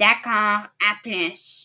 D'accord, à plus.